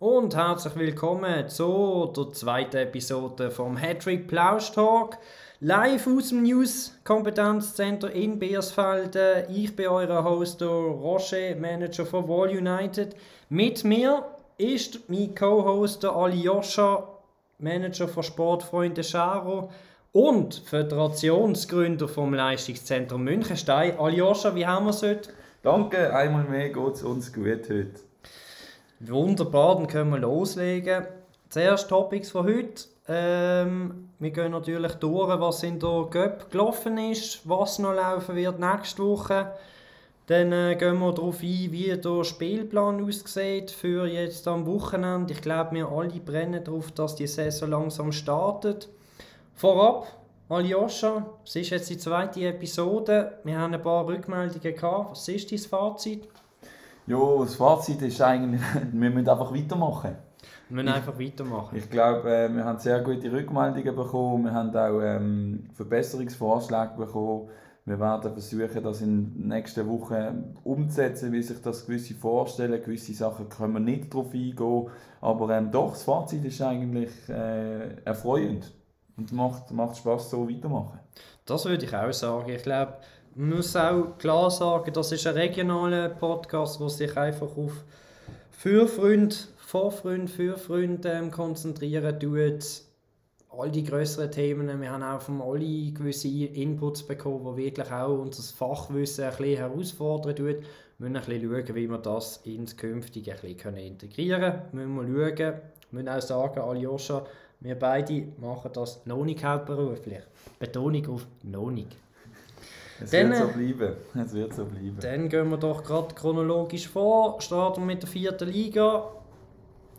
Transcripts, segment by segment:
und herzlich willkommen zu der zweiten Episode vom Hattrick Plausch Talk. Live aus dem News Kompetenzzentrum in Beersfelden. Ich bin euer Host, Roger, Manager von Wall United. Mit mir ist mein Co-Host Aljoscha, Manager von Sportfreunde Scharo und Föderationsgründer vom Leistungszentrum Münchenstein. Aljoscha, wie haben wir es heute? Danke, einmal mehr geht es uns gut heute. Wunderbar, dann können wir loslegen. Zuerst Topics von heute. Ähm, wir gehen natürlich durch, was in der Göpp gelaufen ist, was noch laufen wird nächste Woche. Dann äh, gehen wir darauf ein, wie der Spielplan aussieht für jetzt am Wochenende. Ich glaube, wir alle brennen darauf, dass die Saison langsam startet. Vorab, Aljoscha, es ist jetzt die zweite Episode. Wir haben ein paar Rückmeldungen gehabt. Was ist dein Fazit? Ja, das Fazit ist eigentlich, wir müssen einfach weitermachen. Wir müssen einfach weitermachen. Ich glaube, äh, wir haben sehr gute Rückmeldungen bekommen. Wir haben auch ähm, Verbesserungsvorschläge bekommen. Wir werden versuchen, das in den nächsten Wochen umzusetzen, wie sich das gewisse vorstellen. Gewisse Sachen können wir nicht darauf eingehen. Aber ähm, doch, das Fazit ist eigentlich äh, erfreuend. Und macht, macht Spaß, so weitermachen. Das würde ich auch sagen. Ich glaube, muss auch klar sagen, das ist ein regionaler Podcast, der sich einfach auf für Freunde, vor Freunde, für Freunde ähm, konzentrieren tut. All die größeren Themen, wir haben auch von alle gewisse Inputs bekommen, die wirklich auch unser Fachwissen ein bisschen herausfordern. Wir müssen ein bisschen schauen, wie wir das ins Künftige ein bisschen integrieren können. Wir müssen schauen, wir müssen auch sagen, Aljoscha, wir beide machen das noch nicht hauptberuflich. Betonung auf noch nicht. Es dann, wird so bleiben. Es wird so bleiben. Dann gehen wir doch gerade chronologisch vor. Starten mit der vierten Liga.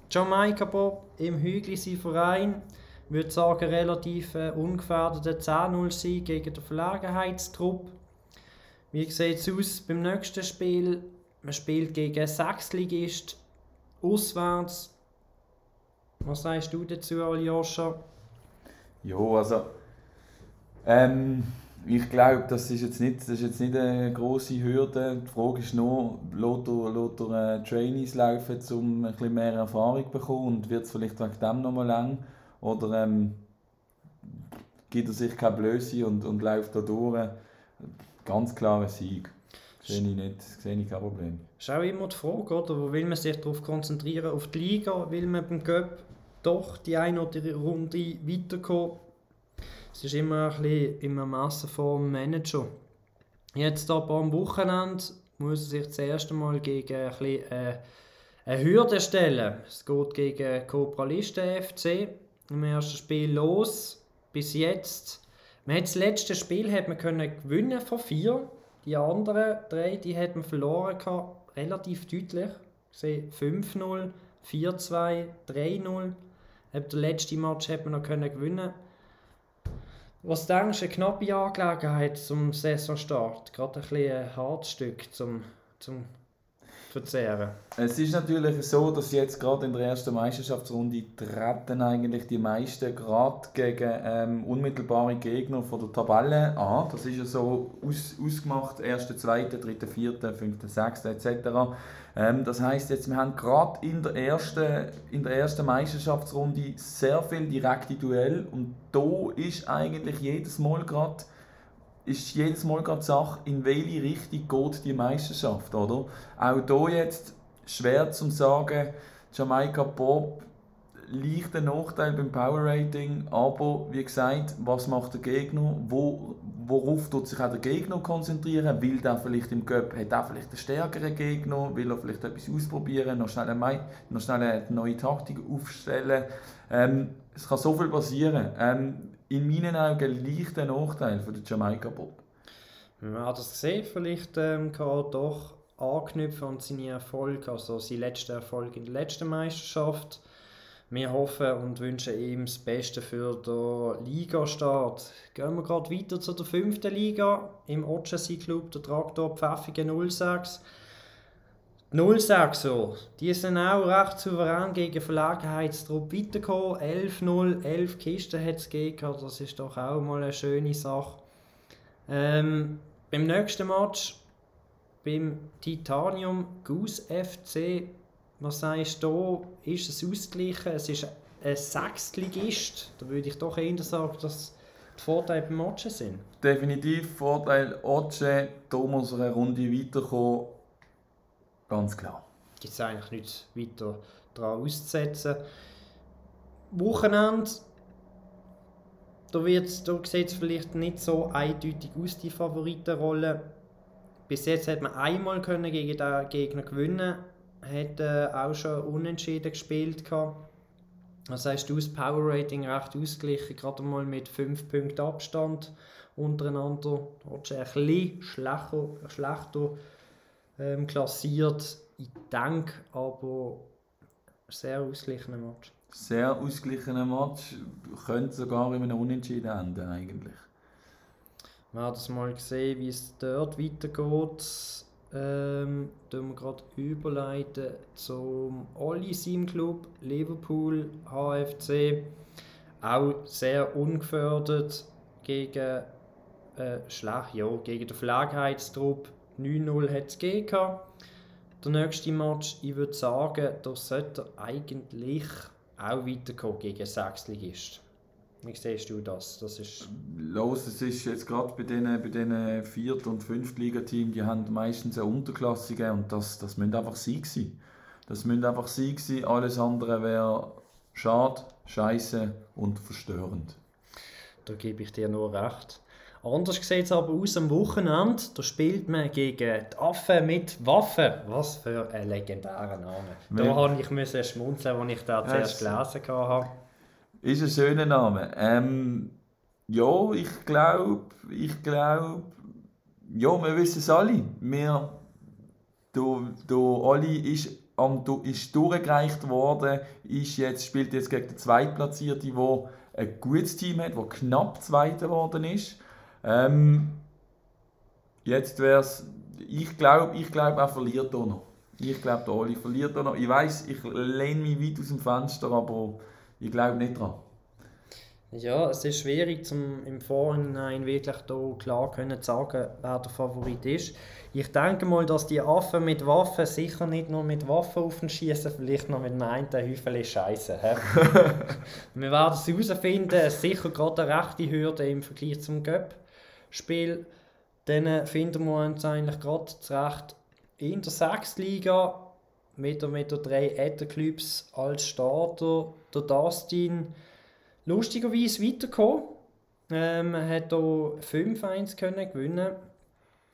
Jamaika Bob im Hügli sein Verein. Ich würde sagen, relativ äh, ungefährdeter 10-0-Sieg gegen den Verlegenheitstrupp. Wie sieht es aus beim nächsten Spiel? Man spielt gegen Sechsligist auswärts. Was sagst du dazu, Aljoscha? Ja, also. Ähm, ich glaube, das ist jetzt nicht, das ist jetzt nicht eine grosse Hürde. Die Frage ist nur, lässt er, lässt er äh, Trainees laufen, um ein bisschen mehr Erfahrung zu bekommen und wird es vielleicht wegen dem nochmal lang? Oder ähm, gibt er sich keine Blöße und, und läuft da durch? Ganz klarer Sieg. Sehe ich, nicht, sehe ich kein Problem. Das ist auch immer die Frage, oder? Wo will man sich darauf konzentrieren? Auf die Liga? Will man beim Cup doch die eine oder die Runde weiterkommen? Es ist immer ein bisschen im Ermessen vom Manager. Jetzt aber am Wochenende muss er sich das erste Mal gegen ein bisschen, äh, eine Hürde stellen. Es geht gegen Copralisten FC im ersten Spiel los. Bis jetzt. Man hat das letzte Spiel hat man können gewinnen von vier. Die anderen drei die hat man verloren gehabt, relativ deutlich. 5-0, 4-2, 3-0. Der letzte Match hat man noch können gewinnen was denkst du, eine knappe Angelegenheit zum Saisonstart? Gerade ein bisschen ein hartes Stück zum, zum verzehren. Es ist natürlich so, dass jetzt gerade in der ersten Meisterschaftsrunde treten eigentlich die meisten gerade gegen ähm, unmittelbare Gegner von der Tabelle an. Das ist ja so aus, ausgemacht, 1., 2., 3., 4., 5., 6. etc. Ähm, das heißt jetzt, wir haben gerade in der ersten, in der ersten Meisterschaftsrunde sehr viel direkte Duell und da ist eigentlich jedes Mal gerade ist jedes Mal gerade die Sache, in welche Richtung geht die Meisterschaft, oder? Auch hier jetzt schwer zu sagen, Jamaika Bob leicht ein Nachteil beim Power Rating, aber wie gesagt, was macht der Gegner? Wo, worauf tut sich auch der Gegner konzentrieren? Will der vielleicht im Cup, hat er vielleicht einen stärkeren Gegner? Will er vielleicht etwas ausprobieren, noch schnell eine, noch schnell eine neue Taktik aufstellen? Ähm, es kann so viel passieren. Ähm, in meinen Augen leicht ein Nachteil für den Jamaika Bob. Man hat das gesehen, vielleicht ähm, kann er doch anknüpfen an seine Erfolge, also sein letzter Erfolg in der letzten Meisterschaft. Wir hoffen und wünschen ihm das Beste für den Ligastart. Gehen wir gerade weiter zu der fünften Liga im Otschensee Club, der Traktor Pfäffigen 06. 06 so. Die sind auch recht souverän gegen Verlegenheitstrupp weitergekommen. 11-0, 11 Kisten hat es gegeben. Das ist doch auch mal eine schöne Sache. Ähm, beim nächsten Match, beim Titanium Goose FC, Was sagst du, ist es ausgeglichen? Es ist ein Sechstligist. Da würde ich doch eher sagen, dass die Vorteile beim Otsche sind. Definitiv Vorteil Otsche, er eine Runde weiterkommen. Ganz klar. Gibt es eigentlich nichts weiter daran auszusetzen. Wochenende, da, da sieht es vielleicht nicht so eindeutig aus, die Favoritenrolle. Bis jetzt hat man einmal können gegen den Gegner gewinnen hat äh, auch schon unentschieden gespielt. Gehabt. Das heißt, das Power Rating recht ausgeglichen, gerade mal mit 5 Punkten Abstand untereinander. Dort ist ein bisschen schlechter, schlechter ähm, klassiert. Ich denke aber, sehr ausgeglichener Match. Sehr ausgeglichener Match. Könnte sogar in einem Unentschieden enden, eigentlich. Wir haben das mal gesehen, wie es dort weitergeht. Ähm, tun wir gerade überleiten zum Olli Sim Club Liverpool HFC. Auch sehr ungefördert gegen, äh, schlecht, ja, gegen den Verlegenheitstrupp. 9-0 hat es gegeben. Der nächste Match, ich würde sagen, da sollte er eigentlich auch weiterkommen gegen Sechsligist. Wie siehst du das? das ist Los, es ist jetzt gerade bei diesen bei den Viert- und Fünftligateams, die haben meistens eine Unterklassige und das, das müssen einfach sie sein. Das müssen einfach sie sein, alles andere wäre schade, scheiße und verstörend. Da gebe ich dir nur recht. Anders sieht es aber aus am Wochenende. Da spielt man gegen die Affen mit Waffen. Was für ein legendärer Name. Da habe ich schmunzeln, als ich da zuerst gelesen habe. Ist ein schöner Name. Ähm, ja, ich glaube, ich glaube, ja, wir wissen es alle. Wir, der Oli ist, am, ist durchgereicht worden, ist jetzt, spielt jetzt gegen den Zweitplatzierten, der ein gutes Team hat, der knapp Zweiter geworden ist. Ähm, jetzt wäre es, ich glaube, ich glaub, er verliert auch noch. Ich glaube, der Oli verliert auch noch. Ich weiß, ich lehne mich weit aus dem Fenster, aber ich glaube nicht dran. Ja, es ist schwierig, zum im Vorhinein wirklich da klar können zu sagen, wer der Favorit ist. Ich denke mal, dass die Affen mit Waffen sicher nicht nur mit Waffen auf den schießen, vielleicht noch mit einem Häufchen Scheiße. Wir werden es herausfinden. Sicher gerade eine rechte Hürde im Vergleich zum Göpp-Spiel. Dann finden wir uns eigentlich gerade zurecht in der Sechsliga mit der, mit der drei Ether-Clubs als Starter. Der Dustin lustigerweise weitergekommen. Ähm, er hat hier 5-1 gewinnen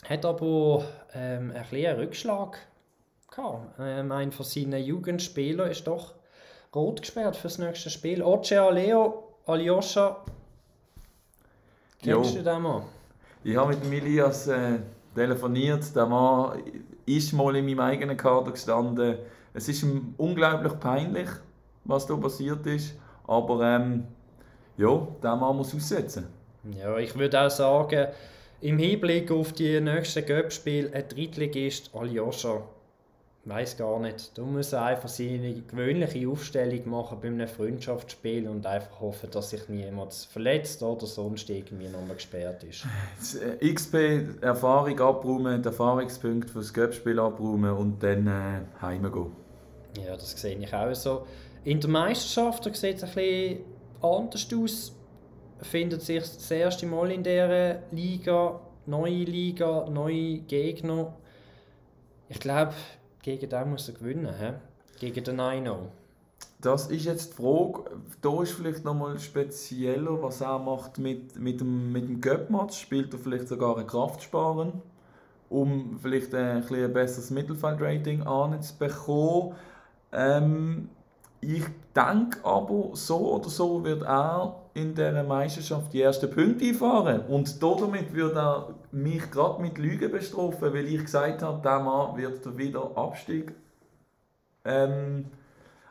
hat aber ähm, ein einen Rückschlag gehabt. Ähm, ein von seinen Jugendspielern ist doch rot gesperrt für das nächste Spiel. Oce Leo Alyosha. Kennst jo. du den Mann? Ich habe mit Milias äh, telefoniert. Der Mann ist mal in meinem eigenen Kader gestanden. Es ist ihm unglaublich peinlich, was da passiert ist. Aber ähm, ja, den Mann muss aussetzen. Ja, ich würde auch sagen, im Hinblick auf die nächsten Göppspiele, ein Drittligist Aljoscha, weiß gar nicht. Du musst einfach seine gewöhnliche Aufstellung machen bei einem Freundschaftsspiel und einfach hoffen, dass sich niemand verletzt oder sonst irgendwie nochmal gesperrt ist. Äh, XP, Erfahrung abräumen, Erfahrungspunkt für das Göppspiel abräumen und dann äh, heimgehen. Ja, das sehe ich auch so. In der Meisterschaft sieht es ein bisschen anders aus. Findet sich das erste Mal in dieser Liga, neue Liga, neue Gegner. Ich glaube, gegen den muss er gewinnen, he? gegen den Nino. Das ist jetzt die Frage, da ist vielleicht nochmal spezieller, was er macht mit, mit dem, mit dem Göppmatch. Spielt er vielleicht sogar ein Kraftsparen, um vielleicht ein, ein besseres Mittelfeldrating anzubekommen. Ähm, ich denke aber, so oder so wird er in dieser Meisterschaft die ersten Punkte einfahren. Und damit wird er mich gerade mit Lügen bestrafen, weil ich gesagt habe, der Mann wird wieder Abstieg ähm,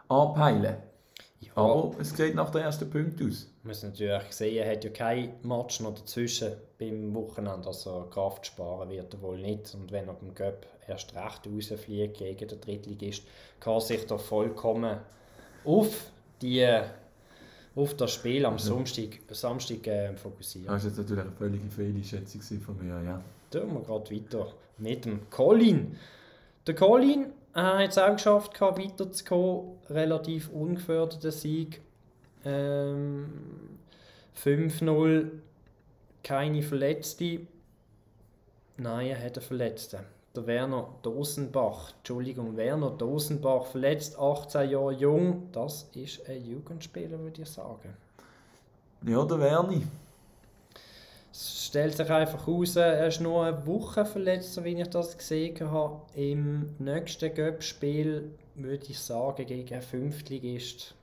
anpeilen. Ja. Aber es sieht nach den ersten Punkten aus. Man muss natürlich sehen, er hat ja kein Match noch dazwischen beim Wochenende, also Kraft sparen wird er wohl nicht. Und wenn er beim Göpp erst recht rausfliegt gegen den Drittligist, kann sich da vollkommen auf, die, auf das Spiel am Samstag, Samstag äh, fokussieren. Das war jetzt natürlich eine völlige Fehleinschätzung von mir, ja. Tun wir gerade weiter mit dem Colin. Der Colin er hat es auch geschafft, weiterzukommen. Relativ ungefährdeter Sieg. Ähm, 5-0, keine Verletzte. Nein, er hat einen Verletzten. Der Werner Dosenbach. Entschuldigung, Werner Dosenbach, verletzt, 18 Jahre jung. Das ist ein Jugendspieler, würde ich sagen. Ja, der Werni. Es stellt sich einfach heraus, er ist nur eine Woche verletzt, so wie ich das gesehen habe. Im nächsten Göpp-Spiel würde ich sagen, gegen einen Fünftligist.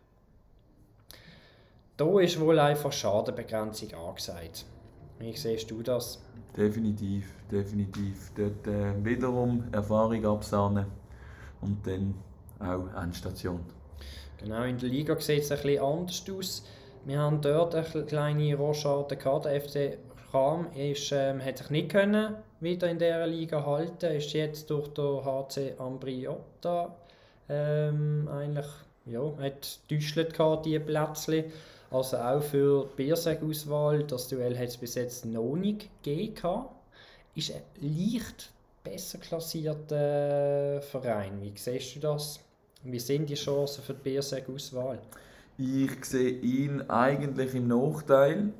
Da ist wohl einfach Schadenbegrenzung angesagt. Wie siehst du das? Definitiv, definitiv. Dort äh, wiederum Erfahrung absahnen und dann auch Endstation. Genau, in der Liga sieht es ein bisschen anders aus. Wir haben dort eine kleine Rochade gehabt. Der FC Cham ist, ähm, hat sich nicht können wieder in dieser Liga halten, ist jetzt durch den HC Ambriotta ähm, eigentlich ja, hat gehabt, diese Plätzchen. Also auch für die Bierseg-Auswahl, das Duell hat es bis jetzt noch nicht gegeben. Ist ein leicht besser klassierter Verein. Wie siehst du das? Wie sind die Chancen für die Bierseg-Auswahl? Ich sehe ihn eigentlich im Nachteil.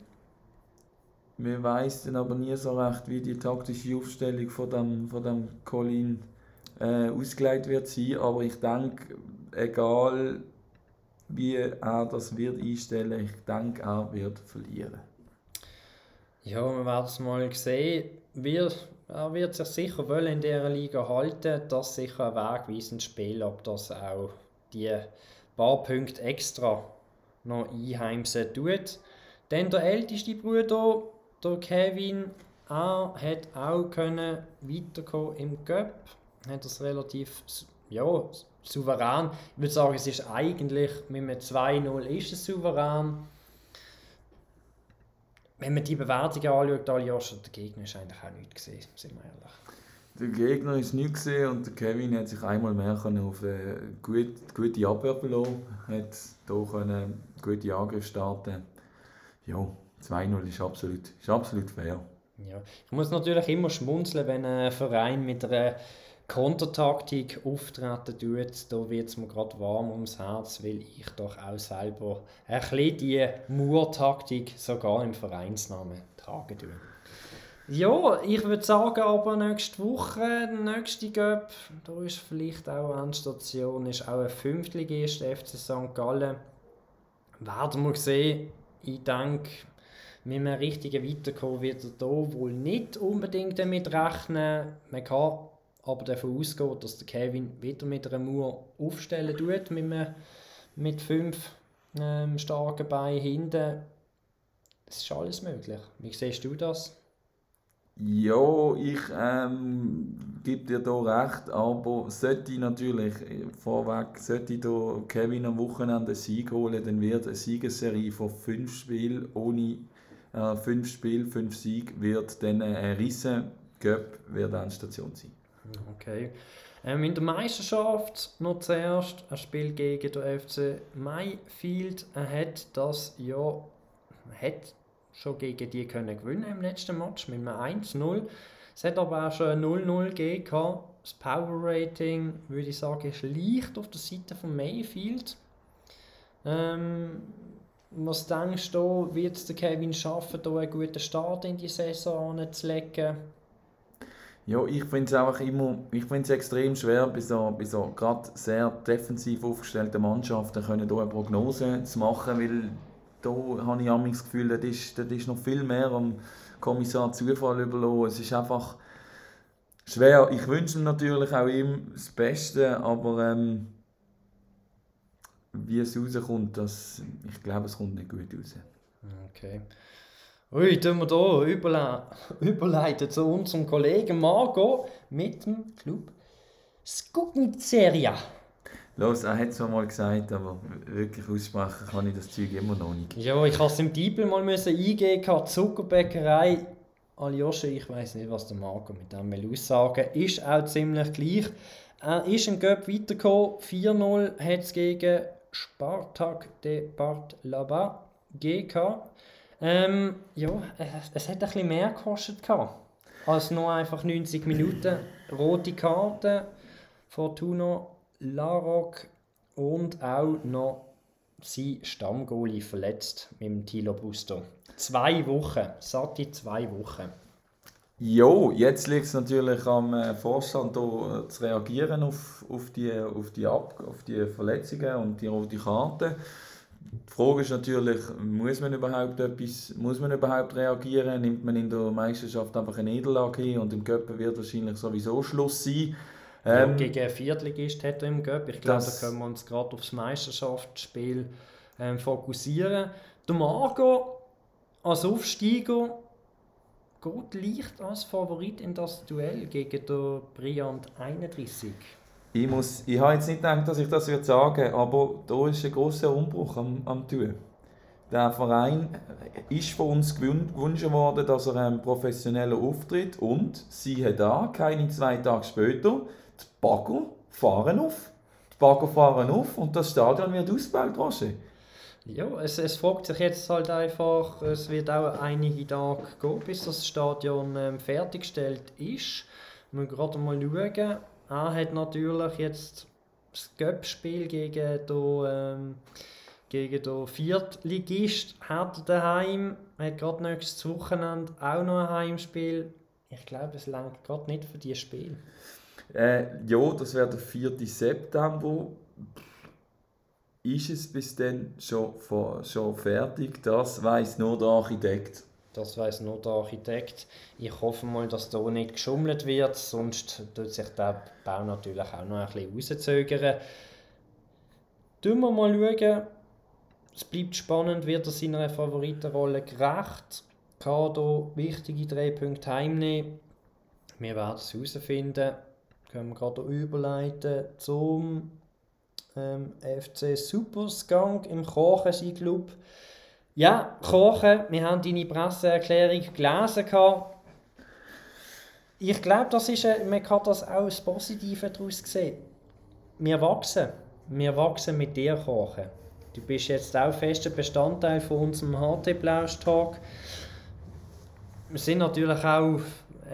Man weiß dann aber nie so recht, wie die taktische Aufstellung von dem, von dem Colin äh, ausgelegt wird sein. Aber ich denke, egal wie er das wird einstellen, ich denke, er wird verlieren. Ja, wir werden es mal sehen. Wir, er wird sich sicher wollen in dieser Liga halten. Das ist sicher ein wegweisendes Spiel, ob das auch die paar Punkte extra noch einheimsen tut. Dann der älteste Bruder, der Kevin, er hat auch können weiterkommen im Cup. Hat das relativ ja, souverän. Ich würde sagen, es ist eigentlich mit einem 2-0 ist es souverän. Wenn man die Bewertungen anschaut, Aljoscha, der Gegner ist eigentlich auch nicht gesehen, sind wir ehrlich. Der Gegner ist nicht gesehen und der Kevin hat sich einmal mehr auf eine gute, gute Abwehr verloren. Hat hier können gute Angriff starten. Ja, 2-0 ist absolut, ist absolut fair. Ja. Ich muss natürlich immer schmunzeln, wenn ein Verein mit einer Kontertaktik auftreten tut, da wird es mir gerade warm ums Herz, weil ich doch auch selber ein bisschen die Mur-Taktik sogar im Vereinsnamen tragen tue. Ja, ich würde sagen, aber nächste Woche, der nächste Göpp, da ist vielleicht auch eine Endstation, ist auch ein Fünftligist, FC St. Gallen. Werden wir sehen. Ich denke, mit einem richtigen Weiterkommen wird er hier wohl nicht unbedingt damit rechnen. Man kann aber davon ausgeht, dass der Kevin wieder mit einer Mauer aufstellen tut, mit, einem, mit fünf ähm, starken Beinen hinten. Es ist alles möglich. Wie siehst du das? Ja, ich ähm, gebe dir da recht, aber sollte natürlich vorweg, sollte der Kevin am Wochenende einen Sieg holen, dann wird eine Siegesserie von fünf Spielen ohne äh, fünf Spiele, fünf Siege, wird dann ein riesen Göpp wird eine Station sein. Okay. Ähm, in der Meisterschaft noch zuerst ein Spiel gegen den FC Mayfield. Er hat das ja hat schon gegen die können gewinnen im letzten Match mit einem 1-0. Es hat aber auch schon ein 0-0 gegeben. Das Power Rating, würde ich sagen, ist leicht auf der Seite von Mayfield. Ähm, was denkst du, wird es der Kevin schaffen, hier einen guten Start in die Saison anzulegen? Ja, ich finde es einfach immer, ich finde es extrem schwer, bei so, so gerade sehr defensiv aufgestellten Mannschaften können hier eine Prognose zu machen, weil da habe ich das Gefühl, das ist, das ist noch viel mehr am Kommissar Zufall überlassen. Es ist einfach schwer. Ich wünsche ihm natürlich auch ihm das Beste, aber ähm, wie es rauskommt, das, ich glaube, es kommt nicht gut raus. Okay. Ui, tun wir hier überle überleiten zu unserem Kollegen Marco mit dem Club Skugniceria. Los, er hat es mal gesagt, aber wirklich aussprechen kann ich das Zeug immer noch nicht. Ja, ich musste es im Titel mal müssen eingeben, Zuckerbäckerei. Aljosche, ich weiß nicht, was der Marco mit dem will aussagen Ist auch ziemlich gleich. Er ist im Göpp weitergekommen. 4-0 hat es gegen Spartak de Bartlaba GK. Ähm, ja, es hat ein bisschen mehr gekostet als nur einfach 90 Minuten rote Karte. Fortuna, Larocque und auch noch sein Stammgoalie verletzt mit dem Tilo Busto. Zwei Wochen, satte zwei Wochen. Jo, jetzt liegt es natürlich am äh, Vorstand hier, äh, zu reagieren auf, auf, die, auf, die Ab auf die Verletzungen und die rote Karte. Die Frage ist natürlich, muss man überhaupt etwas, muss man überhaupt reagieren? Nimmt man in der Meisterschaft einfach eine Niederlage hin und im Cup wird wahrscheinlich sowieso Schluss sein? Ähm, ja, gegen einen Viertligist hat er im Cup. Ich glaube, da können wir uns gerade aufs Meisterschaftsspiel ähm, fokussieren. Der Marco als Aufsteiger geht leicht als Favorit in das Duell gegen den Briand 31. Ich, muss, ich habe jetzt nicht gedacht, dass ich das jetzt sagen aber da ist ein großer Umbruch am, am Tun. Der Verein ist von uns gewünscht worden, dass er einen professionellen Auftritt und siehe da, keine zwei Tage später, die Bagger fahren auf. Die Bagger fahren auf und das Stadion wird ausgebaut, Roger. Ja, es, es fragt sich jetzt halt einfach, es wird auch einige Tage gehen, bis das Stadion ähm, fertiggestellt ist. Wir müssen gerade mal schauen. Er hat natürlich jetzt das Göppspiel gegen den, ähm, gegen Viertligist hat daheim. Hat gerade nächstes Wochenende auch noch ein Heimspiel. Ich glaube, es langt gerade nicht für dieses Spiel. Äh, ja, das wäre der 4. September ist es bis dann schon, schon fertig? Das weiß nur der Architekt. Das weiß nur der Architekt. Ich hoffe mal, dass da nicht geschummelt wird, sonst tut sich der Bau natürlich auch noch ein bisschen rauszögern. Schauen wir mal. Es bleibt spannend, wird er seiner Favoritenrolle gerecht? Kann hier wichtige drei Punkte heimnehmen? Wir werden es herausfinden. Können wir gerade überleiten zum ähm, FC Superskunk im Kochen, sein Club. Ja, Kochen, wir haben deine Presseerklärung gelesen. Ich glaube, das ist, man kann das auch als Positive daraus sehen. Wir wachsen. Wir wachsen mit dir, Kochen. Du bist jetzt auch fester Bestandteil von unserem HT Plausch. Wir sind natürlich auch,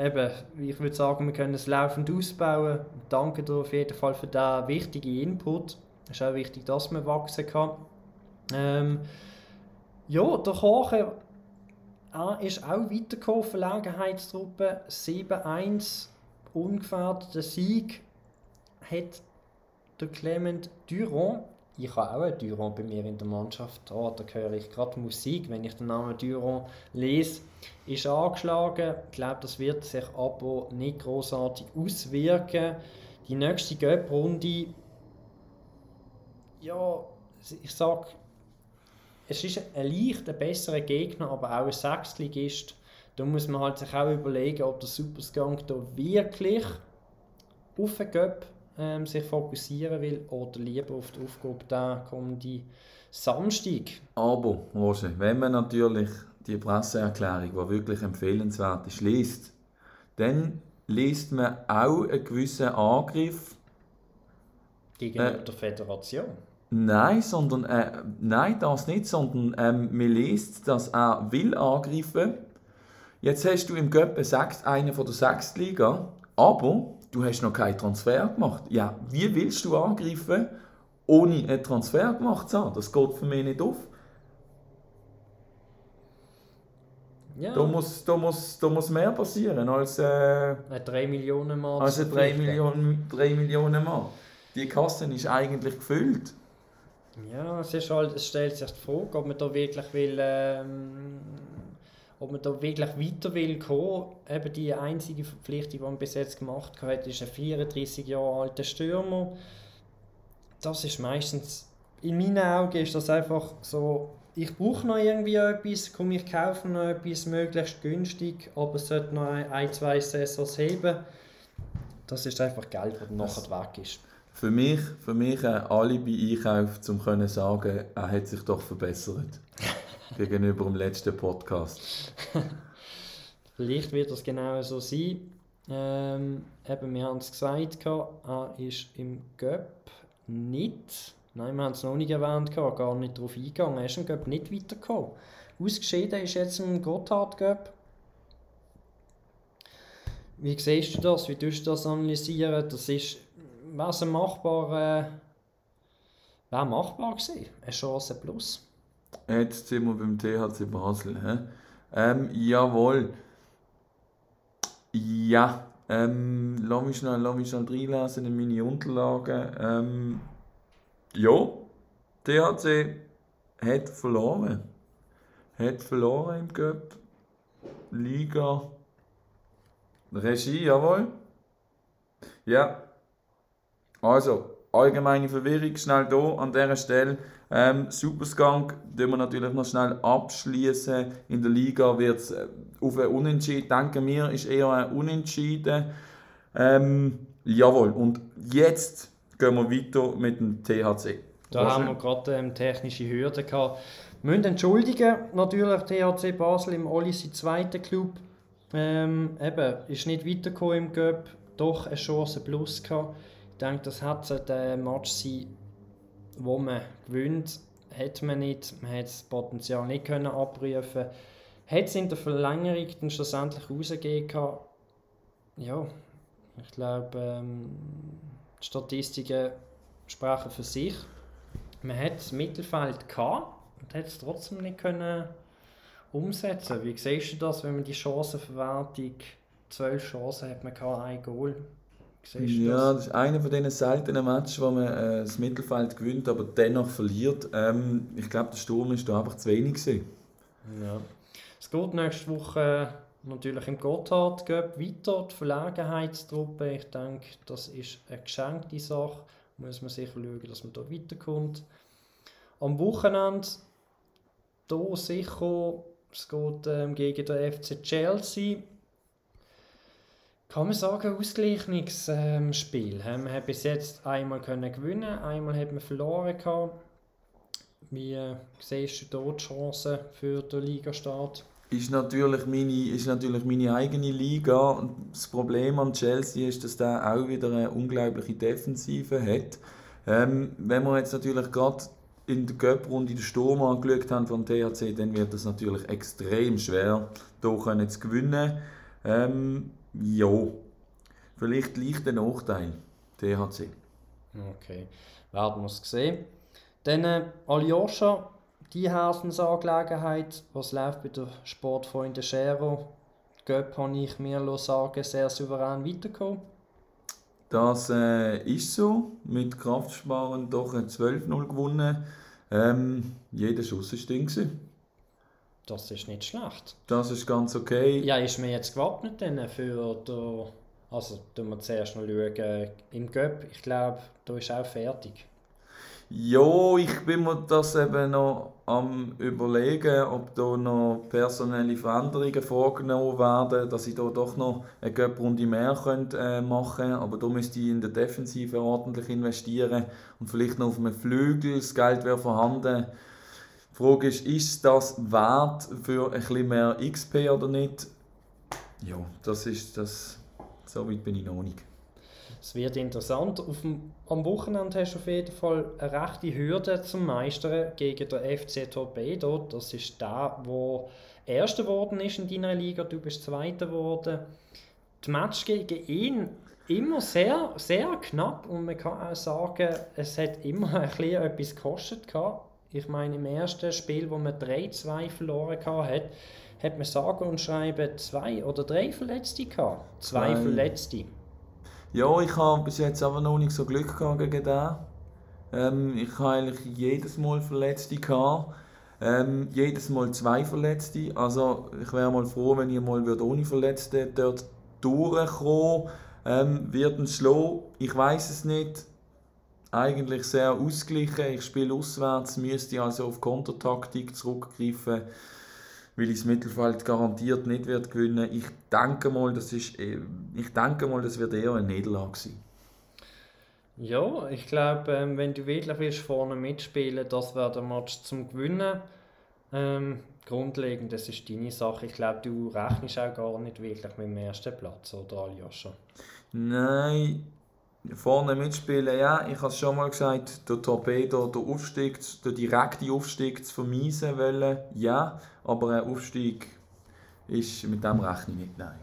eben, ich würde sagen, wir können es laufend ausbauen. Danke dir auf jeden Fall für diesen wichtigen Input. Es ist auch wichtig, dass man wachsen kann. Ähm, ja, der Kochen ah, ist auch weitergekommen, Verlegenheitstruppe. 7-1, ungefähr. Der Sieg hat der Clement Durand, ich habe auch einen Durand bei mir in der Mannschaft, oh, da höre ich gerade Musik, wenn ich den Namen Durand lese, ist angeschlagen. Ich glaube, das wird sich aber nicht großartig auswirken. Die nächste Göpp-Runde ja, ich sage, es ist ein leicht ein besserer Gegner, aber auch ein Sechstligist. Da muss man halt sich auch überlegen, ob der Superskunk da wirklich auf den Göpp ähm, sich fokussieren will oder lieber auf die Aufgabe da kommende Samstag. Aber, Roger, wenn man natürlich die Presseerklärung, die wirklich empfehlenswert ist, liest, dann liest man auch einen gewissen Angriff gegenüber äh, der Föderation. Nein, sondern, äh, nein, das nicht, sondern ähm, man liest, dass er will angreifen. Jetzt hast du im Göppe einen von der Sechstliga, aber du hast noch keinen Transfer gemacht. Ja, wie willst du angreifen, ohne einen Transfer gemacht zu haben? Das geht für mich nicht auf. Ja. Da, muss, da, muss, da muss mehr passieren als, äh, ein 3 Millionen Mal. Als ein 3 Millionen, 3 Millionen Mal. Die Kasse ist eigentlich gefüllt. Ja, es, ist halt, es stellt sich die Frage, ob man da wirklich will, ähm, ob man da wirklich weiter will kommen. Eben die einzige Verpflichtung, die man bis jetzt gemacht hat, ist ein 34 Jahre alter Stürmer. Das ist meistens, in meinen Augen ist das einfach so, ich brauche noch irgendwie etwas, komme ich kaufe noch etwas, möglichst günstig, aber es sollte noch ein, ein zwei Saisons heben. Das ist einfach Geld, das nachher weg ist für mich, für mich ein Alibi-Einkauf, um zu sagen, er hat sich doch verbessert. gegenüber dem letzten Podcast. Vielleicht wird das genau so sein. Ähm, eben, wir haben es gesagt, er ist im Göpp nicht, nein, wir haben es noch nicht erwähnt, gar nicht darauf eingegangen, er ist im Göpp nicht weitergekommen. Ausgeschieden ist jetzt im Gotthard Göpp. Wie siehst du das? Wie tust du das analysieren? Das ist wäre es ein machbar, äh, wäre machbar gewesen. Eine Chance plus. Jetzt sind wir beim THC Basel. He? Ähm, jawohl. Ja, ähm, lass mich schnell, lass mich schnell reinlesen in meine Unterlagen. Ähm, ja, THC hat verloren. Hat verloren im Cup. Liga. Regie, jawohl. Ja. Also, allgemeine Verwirrung schnell hier an dieser Stelle. Ähm, Superskunk tun wir natürlich noch schnell abschließen. In der Liga wird es äh, auf ein Unentschieden, denken wir, ist eher ein Unentschieden. Ähm, jawohl, und jetzt gehen wir weiter mit dem THC. Da haben wir gerade ähm, technische Hürden gehabt. Wir müssen entschuldigen, natürlich THC Basel im Olli sein zweiter Club. Ähm, eben, ist nicht weitergekommen im Göpp, doch eine Chance plus gehabt. Denke, das hat der Match sein, wo man gewinnt, hat man nicht, man hat das Potenzial nicht können abrufen. Hat es in der Verlängerung dann schlussendlich rausgegeben Ja, ich glaube, ähm, die Statistiken sprechen für sich. Man hat das Mittelfeld gehabt und hat es trotzdem nicht können umsetzen. Wie siehst du das, wenn man die Chancenverwertung, zwölf Chancen hat man gehabt, ein Goal? ja, das? ist einer von diesen seltenen Matches, wo man äh, das Mittelfeld gewinnt, aber dennoch verliert. Ähm, ich glaube, der Sturm war da einfach zu wenig. Gewesen. Ja. Es geht nächste Woche natürlich im Gotthard weiter, die Verlegenheitstruppe. Ich denke, das ist eine geschenkte Sache. Muss man sicher schauen, dass man da weiterkommt. Am Wochenende hier sicher, es geht ähm, gegen den FC Chelsea kann man sagen, Ausgleichungsspiel. Ähm, man hat bis jetzt einmal können gewinnen, einmal hat man verloren gehabt. Wie äh, siehst du dort die Chancen für den Ligastart? Ist natürlich, meine, ist natürlich meine eigene Liga. Das Problem an Chelsea ist, dass der auch wieder eine unglaubliche Defensive hat. Ähm, wenn wir jetzt natürlich gerade in der Cup-Runde den Sturm angeschaut haben vom THC, dann wird es natürlich extrem schwer, hier zu gewinnen. Ähm, ja, vielleicht leichter Nachteil, THC. Okay, werden wir es sehen. Dann äh, Aljoscha, die Herzensangelegenheit, was läuft bei der Sportfreunde Schero? Göpp habe ich mir sagen, sehr souverän weitergekommen. Das äh, ist so. Mit Kraftsparen doch ein 12-0 gewonnen. Ähm, jeder Schuss war drin. Das ist nicht schlecht. Das ist ganz okay. Ja, ist mir jetzt gewappnet denn für den, also tun wir zuerst noch schauen, im Göpp, ich glaube, da ist auch fertig. Ja, ich bin mir das eben noch am überlegen, ob da noch personelle Veränderungen vorgenommen werden, dass ich da doch noch eine Göpp-Runde mehr könnte, äh, machen könnte. Aber da müsste ich in der Defensive ordentlich investieren und vielleicht noch auf einem Flügel, das Geld wäre vorhanden die Frage ist, ist das wert für ein bisschen mehr XP oder nicht? Ja, das ist das. So weit bin ich noch nicht. Es wird interessant. Dem, am Wochenende hast du auf jeden Fall eine rechte Hürde zum Meistern gegen den FC Torpedo. Das ist der, der Erster geworden ist in deiner Liga. Du bist Zweiter geworden. Die Match gegen ihn immer sehr, sehr knapp und man kann auch sagen, es hat immer ein bisschen etwas gekostet. Ich meine, im ersten Spiel, wo man 3-2 verloren hat, hat man sagen und schreiben zwei oder drei Verletzte gehabt. Zwei, zwei. Verletzte. Ja, ich habe bis jetzt aber noch nicht so Glück gehabt gegen den. Ähm, ich habe eigentlich jedes Mal Verletzte gehabt. Ähm, jedes Mal zwei Verletzte. Also ich wäre mal froh, wenn ich mal ohne Verletzte dort durchkommen ähm, Wird ein Slow? Ich weiß es nicht eigentlich sehr ausgeglichen. Ich spiele auswärts, müsste also auf Kontertaktik zurückgreifen, weil ich das Mittelfeld garantiert nicht wird gewinnen. Ich denke mal, das ist, äh, ich denke mal, das wird eher eine Niederlage sein. Ja, ich glaube, ähm, wenn du wirklich willst, vorne mitspielen, das wäre der Match zum Gewinnen. Ähm, grundlegend, das ist deine Sache. Ich glaube, du rechnest auch gar nicht wirklich mit dem ersten Platz, oder Aljoscha? Nein, vorne mitspielen, ja, ich habe es schon mal gesagt, der Torpedo, der Aufstieg, der direkte Aufstieg zu vermeiden wollen, ja, aber ein Aufstieg ist mit dem rechne ich nicht, nein.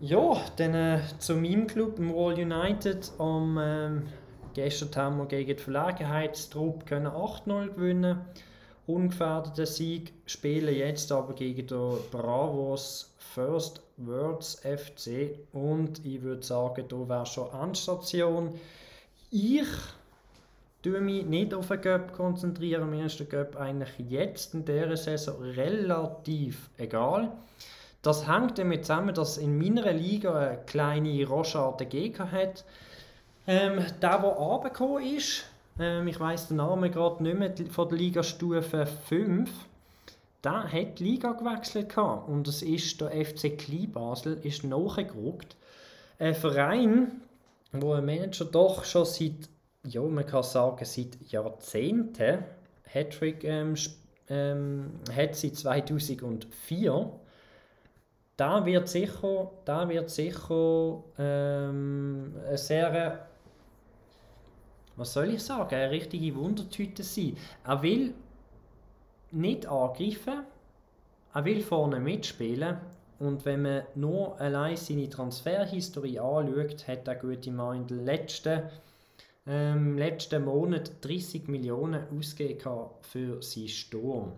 Ja, dann äh, zu meinem Club, dem Wall United. Um, ähm, gestern haben wir gegen die Verlegenheitstruppe 8-0 gewinnen. Ungefährdeter Sieg. Spielen jetzt aber gegen den Bravos First Words FC. Und ich würde sagen, da wäre schon Anstation. Ich tue mich nicht auf den Göpp konzentrieren. Mir ist der Göpp eigentlich jetzt in dieser Saison relativ egal. Das hängt damit zusammen, dass in meiner Liga eine kleine Rochade Gegner hat. Ähm, der, der runtergekommen ist, ähm, ich weiß den Namen gerade nicht mehr, von der Ligastufe 5, der hat die Liga gewechselt gehabt. und es ist der FC Kleinbasel ist nachgerückt. Ein Verein, wo ein Manager doch schon seit, ja, man kann sagen, seit Jahrzehnten Hattrick ähm, ähm, hat seit 2004 da wird sicher, da wird sicher ähm, eine sehr, was soll ich sagen, eine richtige Wundertüte sein. Er will nicht angreifen, er will vorne mitspielen und wenn man nur allein seine Transferhistorie anschaut, hat er gute Mann in den letzten, ähm, letzten Monat 30 Millionen ausgegeben für seinen Sturm.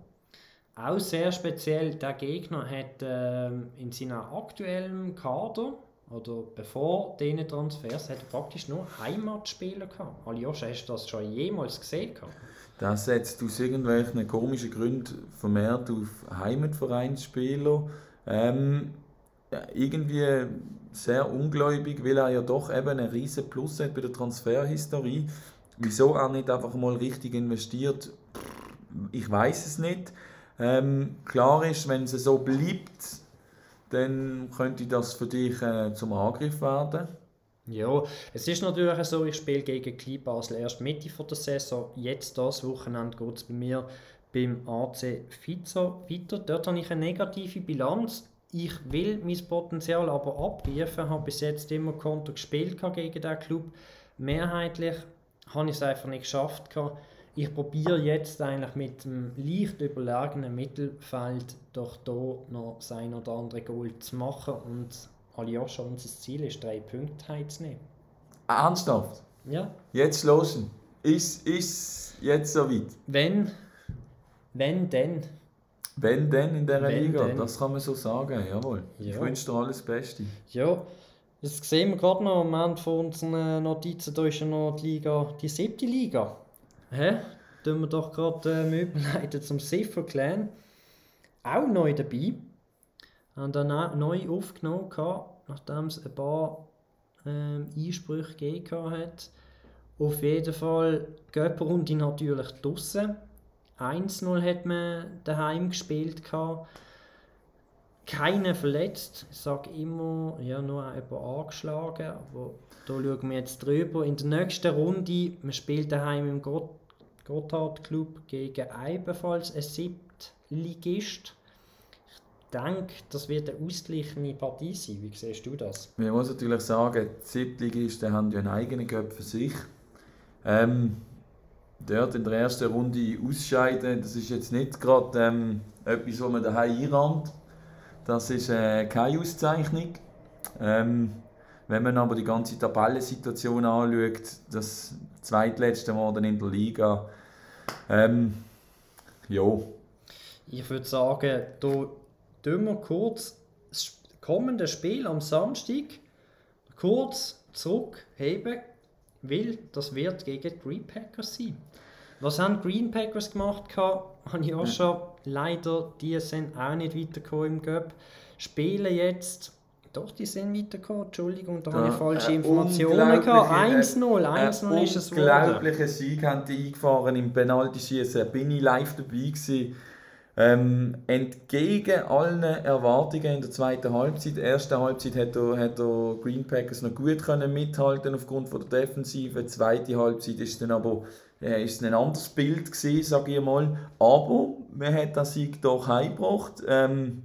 Auch sehr speziell, der Gegner hat ähm, in seinem aktuellen Kader oder bevor diesen Transfers hat er praktisch nur Heimatspieler gehabt. Aljoscha, hast du das schon jemals gesehen? Gehabt? Das setzt aus irgendwelchen komischen Gründen vermehrt auf Heimatvereinsspieler. Ähm, irgendwie sehr ungläubig, weil er ja doch eben einen riesen Plus hat bei der Transferhistorie. Wieso er nicht einfach mal richtig investiert, ich weiß es nicht. Ähm, klar ist, wenn es so bleibt, dann könnte das für dich äh, zum Angriff werden. Ja, es ist natürlich so, ich spiele gegen Klein Basel erst Mitte von der Saison. Jetzt das Wochenende geht es bei mir beim AC Fizo weiter. Dort habe ich eine negative Bilanz. Ich will mein Potenzial aber abrufen. Habe bis jetzt immer Konto gespielt gegen diesen Club. Mehrheitlich habe ich es einfach nicht geschafft. Gehabt ich probiere jetzt eigentlich mit dem leicht überlegenen Mittelfeld doch hier noch sein oder andere Goal zu machen und Aljoscha, unser Ziel ist, drei Punkte heimzunehmen. Ernsthaft? Ja. Jetzt los. Ist es jetzt soweit? Wenn, wenn denn. Wenn denn in dieser wenn Liga, denn. das kann man so sagen, jawohl. Ja. Ich wünsche dir alles Beste. Ja, das sehen wir gerade noch am Ende von unseren Notizen, da ist ja noch die Liga, die siebte Liga. Hä? Tun wir doch gerade äh, überleiten zum Cipher Clan. Auch neu dabei. Haben dann neu aufgenommen, gehabt, nachdem es ein paar ähm, Einsprüche gegeben hat. Auf jeden Fall Göpperrunde natürlich draussen. 1-0 hat man daheim gespielt. Gehabt. Keiner verletzt. Ich sage immer, ja, nur jemand angeschlagen. Aber da schauen wir jetzt drüber. In der nächsten Runde, man spielt daheim im Gott Gotthard Club gegen ebenfalls ein Siebtligist. Ich denke, das wird eine ausgeglichene Partie sein. Wie siehst du das? Man muss natürlich sagen, die Siebtligisten haben ja einen eigenen Cup für sich. Ähm, dort in der ersten Runde ausscheiden, das ist jetzt nicht gerade ähm, etwas, wo man daheim einrannt. Das ist äh, keine Auszeichnung. Ähm, wenn man aber die ganze Tabellensituation anschaut, das zweitletzte Mal in der Liga, ähm, ja. Ich würde sagen, da tun wir kurz das kommende Spiel am Samstag kurz zurückheben, weil das wird gegen die Green Packers sein. Was haben die Green Packers gemacht? Habe ich auch schon. Leider, die sind auch nicht weitergekommen im Göpp. Spielen jetzt doch, die sind weitergekommen. Entschuldigung, da, da habe ich falsche Informationen gehabt. 1-0, 1-0 ist es geworden. Unglaublichen Sieg haben die eingefahren im Penalty-Schießen. Bin ich live dabei gewesen. Ähm, entgegen allen Erwartungen in der zweiten Halbzeit. Ersten Halbzeit hat der, hat der Green Packers noch gut können mithalten aufgrund von der Defensive. Zweite Halbzeit ist dann aber äh, ist ein anderes Bild gewesen, sage ich mal. Aber man hat den Sieg doch heimgebracht. Ähm,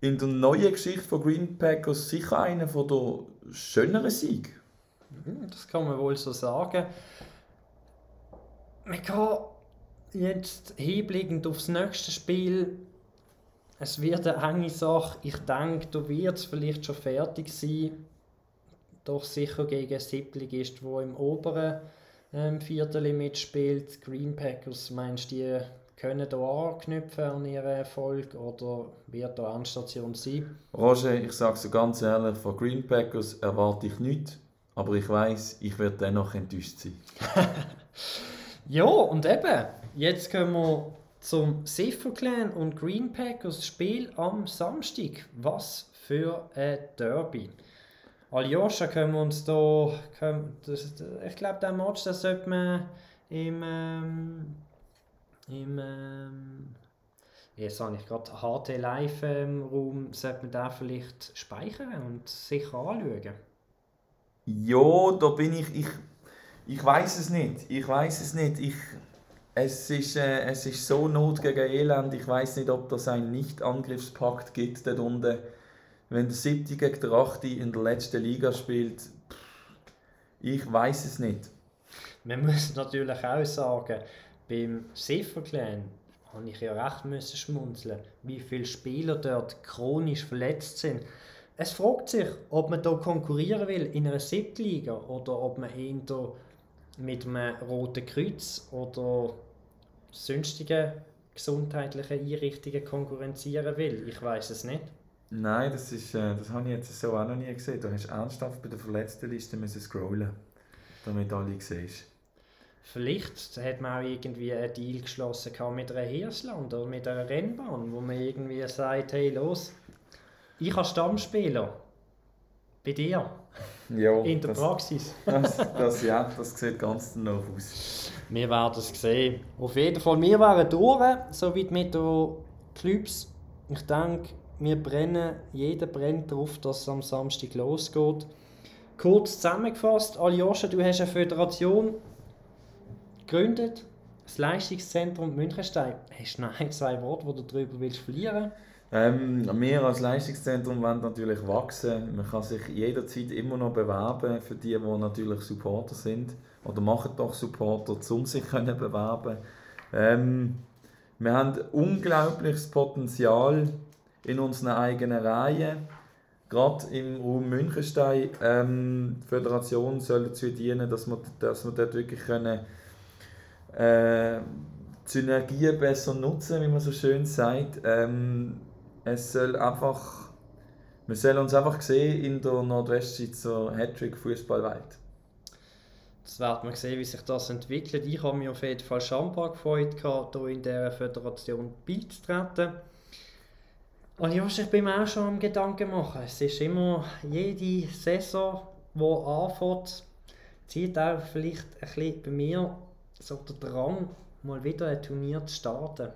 in der neuen Geschichte von Green Packers sicher einer von der schöneren Sieg. Mhm, das kann man wohl so sagen. Man kann jetzt hinblickend aufs nächste Spiel es wird eine enge Sache. Ich denke, da wird es vielleicht schon fertig sein. Doch sicher gegen einen Siebtligist, der im oberen ähm, Viertel mitspielt. Green Packers, meinst du, die können da anknüpfen an ihren Erfolg oder wird da Anstation sein? Roger, ich sage so ganz ehrlich, von Green Packers erwarte ich nichts, aber ich weiß, ich werde dennoch enttäuscht sein. ja, und eben, jetzt kommen wir zum Siffer Clan und Green Packers Spiel am Samstag. Was für ein Derby. Aljoscha können wir uns da, können, das, ich glaube, der Match, das sollte man im, ähm, im ähm, jetzt habe ich gerade HT Live ähm, Raum, sollte man da vielleicht speichern und sicher anschauen. Ja, da bin ich, ich, ich weiß es nicht, ich weiß es nicht, ich, es ist, äh, es ist so Not gegen Elend, ich weiß nicht, ob das einen Nicht-Angriffspakt gibt dort unten. Wenn der Siebte gegen der Achte in der letzten Liga spielt, ich weiß es nicht. Man muss natürlich auch sagen, beim Clan habe ich ja recht müssen schmunzeln, wie viele Spieler dort chronisch verletzt sind. Es fragt sich, ob man da konkurrieren will in einer Siebtliga oder ob man eher mit einem Roten Kreuz oder sonstigen gesundheitlichen Einrichtungen konkurrenzieren will. Ich weiß es nicht. Nein, das, ist, äh, das habe ich jetzt so auch noch nie gesehen. Du hast ernsthaft bei der Verletztenliste müssen scrollen, damit alle siehst. Vielleicht hat man auch irgendwie einen Deal geschlossen mit einer Hirsland oder mit einer Rennbahn, wo man irgendwie sagt, hey los, ich habe Stammspieler. Bei dir. Ja, In der das, Praxis. das, das, ja, das sieht ganz danach aus. Wir werden es sehen. Auf jeden Fall, wir wären durch, soweit mit den Clubs. Ich denke, wir brennen, jeder brennt darauf, dass es am Samstag losgeht. Kurz zusammengefasst, Aljoscha, du hast eine Föderation gegründet, das Leistungszentrum Münchenstein. Hast du noch zwei Worte, die du darüber willst verlieren ähm, wir als Leistungszentrum wollen natürlich wachsen. Man kann sich jederzeit immer noch bewerben für die, die natürlich Supporter sind. Oder machen doch Supporter, um sich können bewerben ähm, Wir haben unglaubliches Potenzial in unseren eigenen Reihen. Gerade im Raum Münchenstein, ähm, die Föderation soll dazu dienen, dass wir, dass wir dort wirklich können, äh, Synergien besser nutzen, wie man so schön sagt. Ähm, es soll einfach, wir sollen uns einfach sehen in der Nordwestschweizer Hattrick Fußballwelt. Das wird man sehen, wie sich das entwickelt. Ich habe mich auf jeden Fall schambar gefreut, hier in dieser Föderation beizutreten. Und ja, ich bin mir auch schon am Gedanken machen. Es ist immer jede Saison, die anfängt, zieht auch vielleicht ein bisschen bei mir so der Drang, mal wieder ein Turnier zu starten.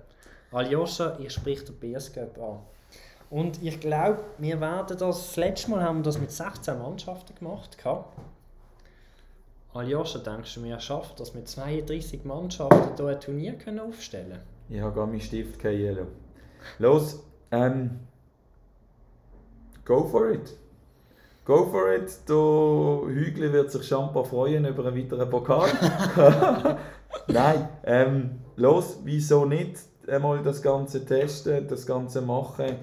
Aljoscha, ich spreche den BS Cup an. Und ich glaube, wir werden das, das letzte Mal haben wir das mit 16 Mannschaften gemacht. Aljoscha, denkst du, wir schaffen das mit 32 Mannschaften hier ein Turnier können Ich habe gar meinen Stift gehalten. Los, ähm, go for it. Go for it. Der Hügel wird sich schon freuen über einen weiteren Pokal. Nein, ähm, los, wieso nicht einmal das Ganze testen, das Ganze machen.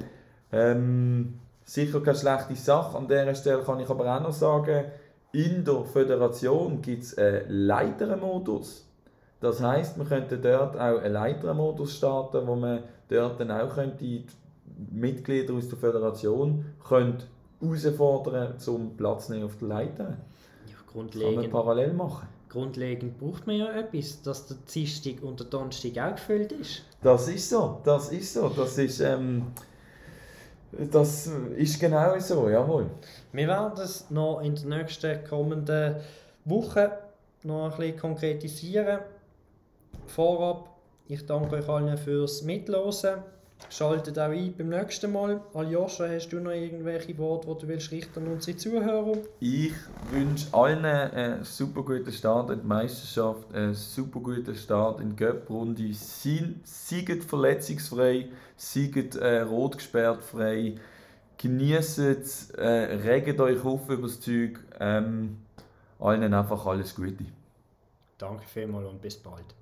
Ähm, sicher keine schlechte Sache. An dieser Stelle kann ich aber auch noch sagen, in der Föderation gibt es einen Leitermodus. Das heißt, wir könnten dort auch einen Leitermodus starten, wo man dort dann auch könnte Mitglieder aus der Föderation könnte herausfordern zum Platz nehmen auf der Leiter. Ja, grundlegend. Kann man parallel machen. Grundlegend braucht man ja etwas, dass der Dienstag und der Donnerstag auch gefüllt ist. Das ist so, das ist so. Das ist, ähm, das ist genau so, jawohl. Wir werden es noch in den nächsten kommenden Wochen noch ein bisschen konkretisieren. Vorab, ich danke euch allen fürs Mitlosen. Schaltet auch ein beim nächsten Mal. Aljoscha, hast du noch irgendwelche Worte, die du willst richten an unsere Zuhörer? Ich wünsche allen einen super guten Start in die Meisterschaft, einen super guten Start in die Göpprunde. Seid verletzungsfrei, seid äh, rot gesperrt frei. Genießt es, äh, regt euch auf über das Zeug. Ähm, allen einfach alles Gute. Danke vielmals und bis bald.